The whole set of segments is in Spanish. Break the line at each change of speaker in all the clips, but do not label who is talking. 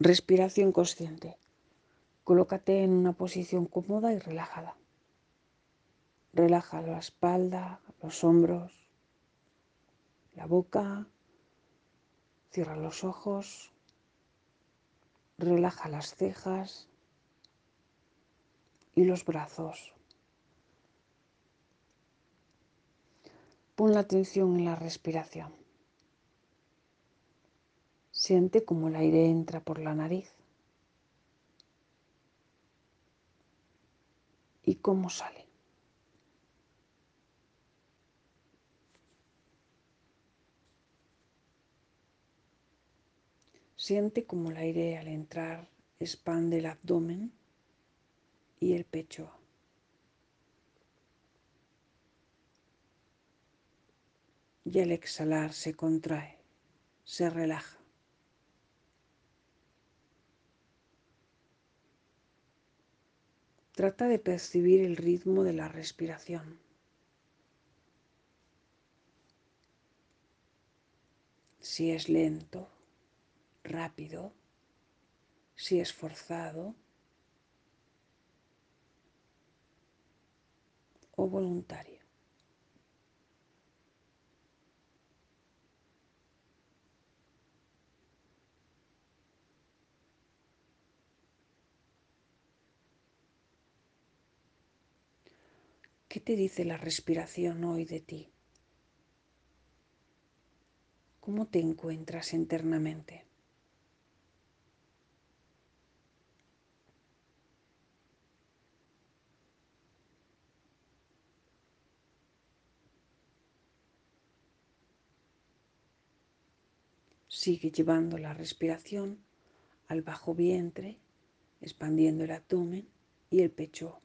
Respiración consciente. Colócate en una posición cómoda y relajada. Relaja la espalda, los hombros, la boca. Cierra los ojos. Relaja las cejas y los brazos. Pon la atención en la respiración. Siente como el aire entra por la nariz y cómo sale. Siente como el aire al entrar expande el abdomen y el pecho. Y al exhalar se contrae, se relaja. Trata de percibir el ritmo de la respiración. Si es lento, rápido, si es forzado o voluntario. ¿Qué te dice la respiración hoy de ti? ¿Cómo te encuentras internamente? Sigue llevando la respiración al bajo vientre, expandiendo el abdomen y el pecho.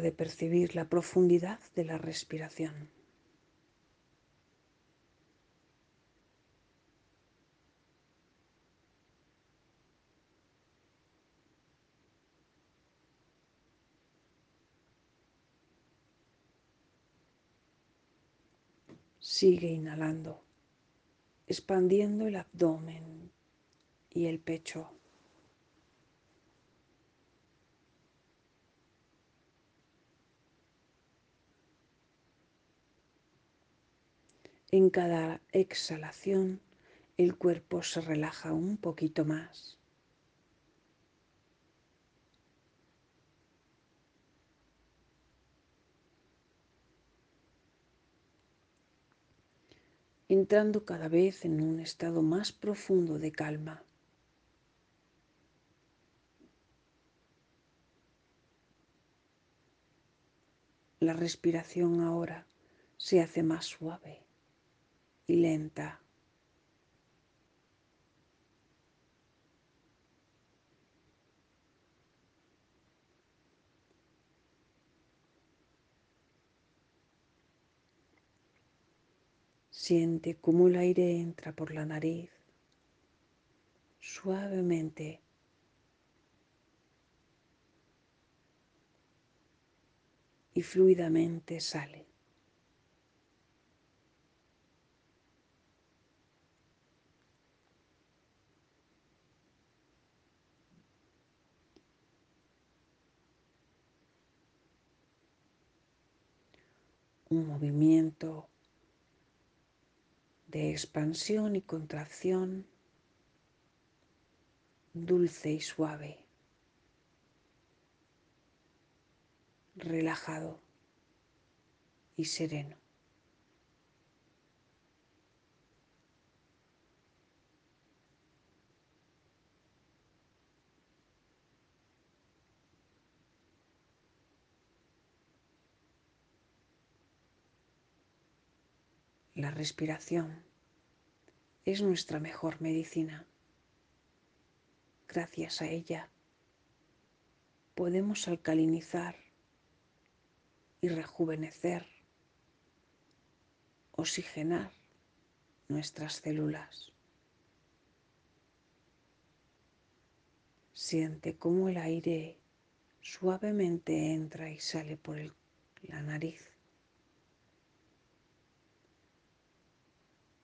De percibir la profundidad de la respiración. Sigue inhalando, expandiendo el abdomen y el pecho. En cada exhalación el cuerpo se relaja un poquito más. entrando cada vez en un estado más profundo de calma. La respiración ahora se hace más suave y lenta. Siente cómo el aire entra por la nariz suavemente y fluidamente sale. Un movimiento de expansión y contracción dulce y suave, relajado y sereno. La respiración es nuestra mejor medicina. Gracias a ella podemos alcalinizar y rejuvenecer, oxigenar nuestras células. Siente cómo el aire suavemente entra y sale por la nariz,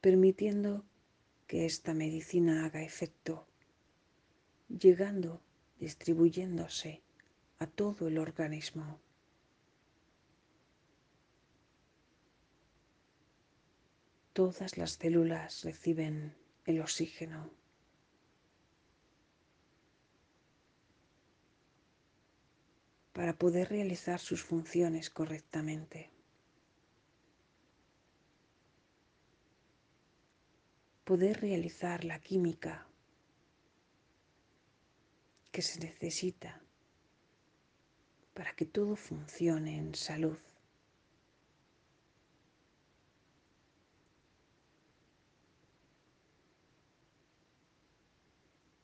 permitiendo que esta medicina haga efecto, llegando, distribuyéndose a todo el organismo. Todas las células reciben el oxígeno. para poder realizar sus funciones correctamente. Poder realizar la química que se necesita para que todo funcione en salud.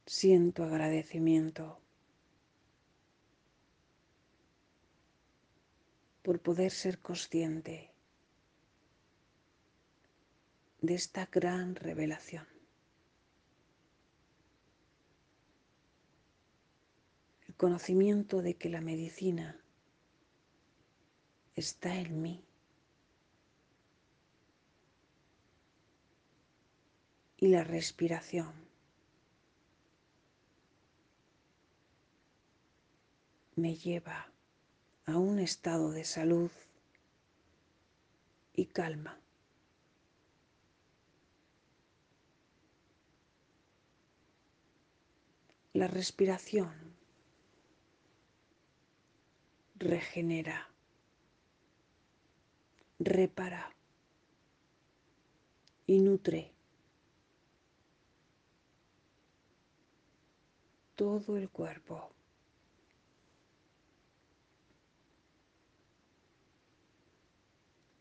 Siento agradecimiento por poder ser consciente de esta gran revelación. El conocimiento de que la medicina está en mí. Y la respiración me lleva a un estado de salud y calma. La respiración regenera, repara y nutre todo el cuerpo.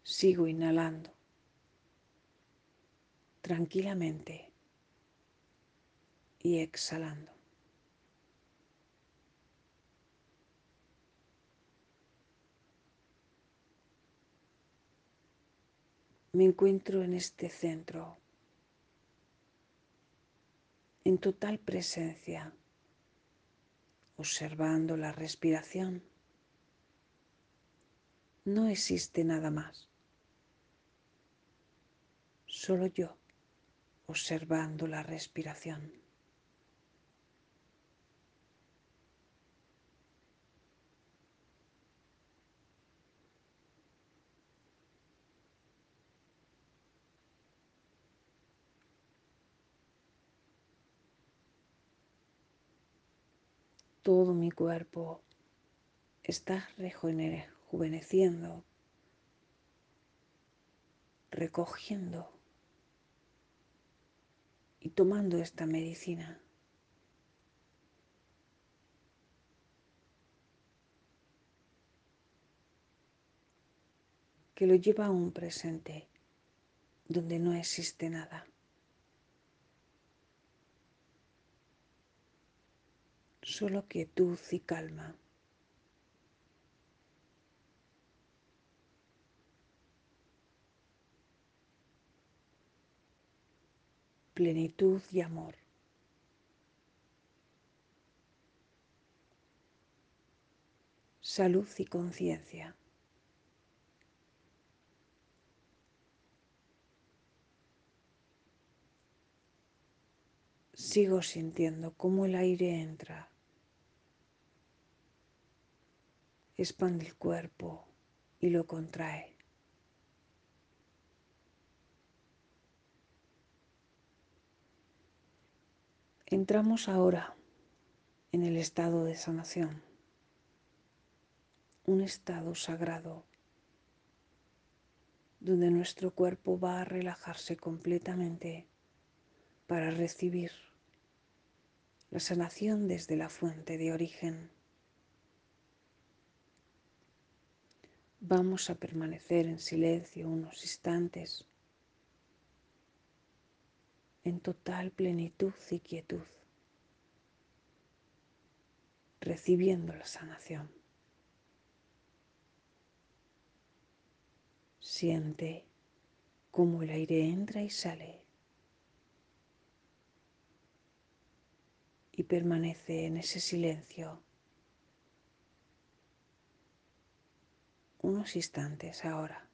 Sigo inhalando tranquilamente y exhalando. Me encuentro en este centro, en total presencia, observando la respiración. No existe nada más solo yo observando la respiración. Todo mi cuerpo está rejuveneciendo, recogiendo y tomando esta medicina. que lo lleva a un presente donde no existe nada. Solo quietud y calma. plenitud y amor. Salud y conciencia. Sigo sintiendo cómo el aire entra, expande el cuerpo y lo contrae. Entramos ahora en el estado de sanación, un estado sagrado donde nuestro cuerpo va a relajarse completamente para recibir la sanación desde la fuente de origen. Vamos a permanecer en silencio unos instantes en total plenitud y quietud, recibiendo la sanación. Siente cómo el aire entra y sale. y permanece en ese silencio unos instantes ahora.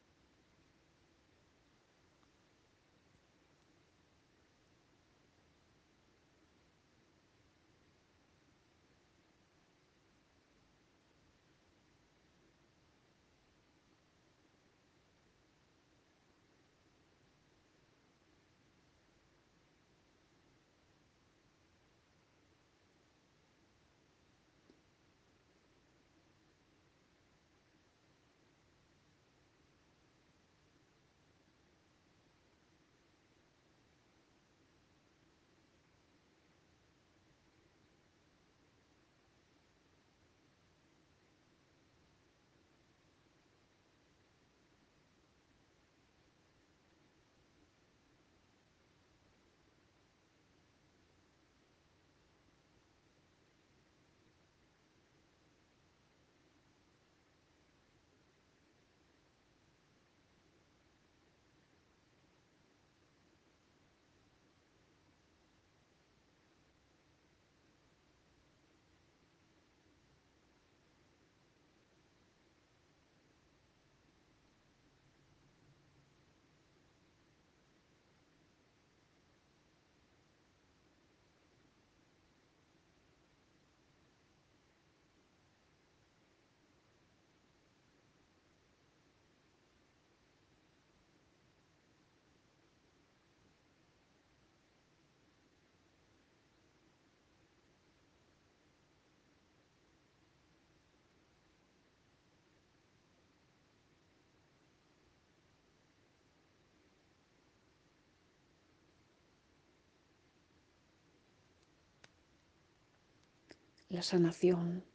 La sanación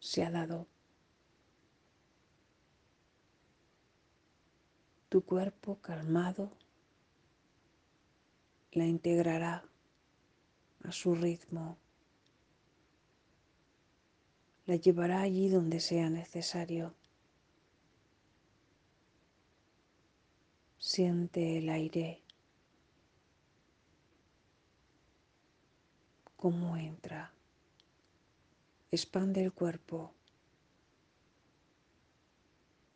se ha dado. Tu cuerpo calmado la integrará a su ritmo. La llevará allí donde sea necesario. Siente el aire, cómo entra expande el cuerpo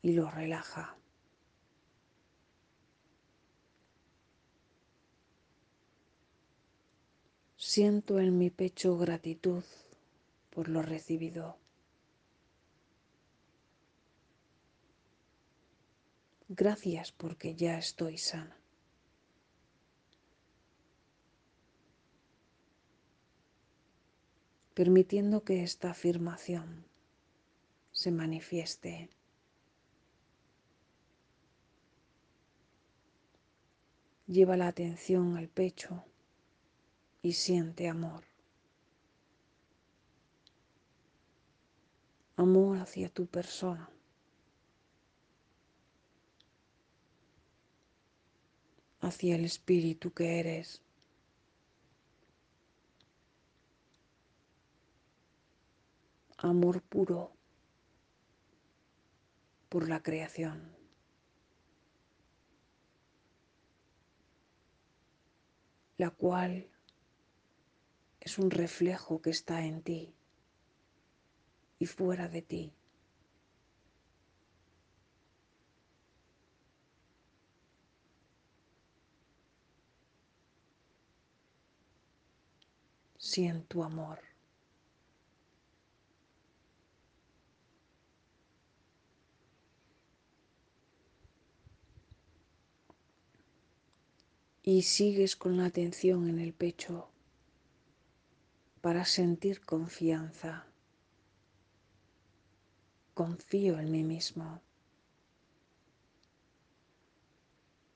y lo relaja. Siento en mi pecho gratitud por lo recibido. Gracias porque ya estoy sana. Permitiendo que esta afirmación se manifieste. Lleva la atención al pecho y siente amor. Amor hacia tu persona. hacia el espíritu que eres. Amor puro por la creación. la cual es un reflejo que está en ti y fuera de ti. Siento amor. Y sigues con la atención en el pecho para sentir confianza. Confío en mí mismo.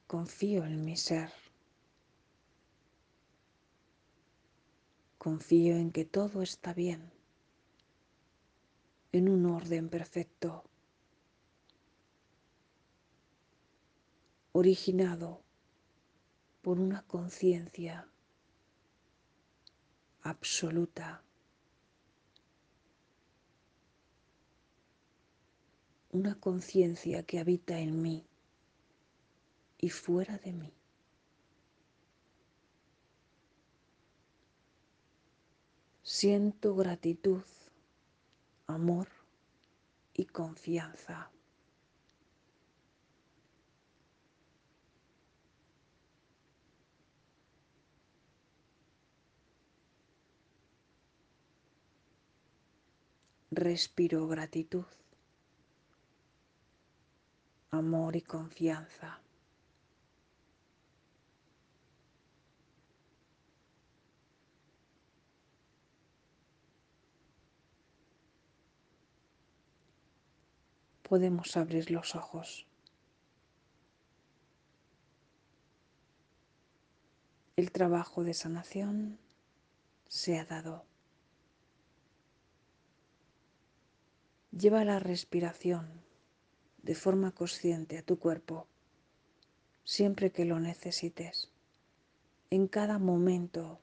Confío en mi ser. Confío en que todo está bien, en un orden perfecto, originado por una conciencia absoluta, una conciencia que habita en mí y fuera de mí. Siento gratitud, amor y confianza. Respiro gratitud, amor y confianza. Podemos abrir los ojos. El trabajo de sanación se ha dado. Lleva la respiración de forma consciente a tu cuerpo siempre que lo necesites. En cada momento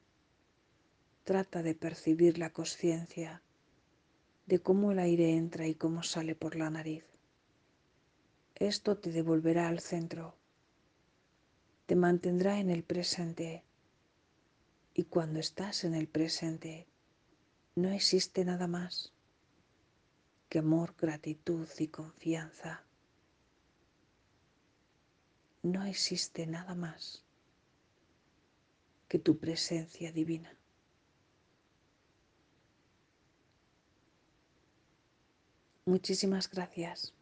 trata de percibir la conciencia de cómo el aire entra y cómo sale por la nariz. Esto te devolverá al centro, te mantendrá en el presente y cuando estás en el presente no existe nada más que amor, gratitud y confianza. No existe nada más que tu presencia divina. Muchísimas gracias.